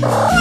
Ah!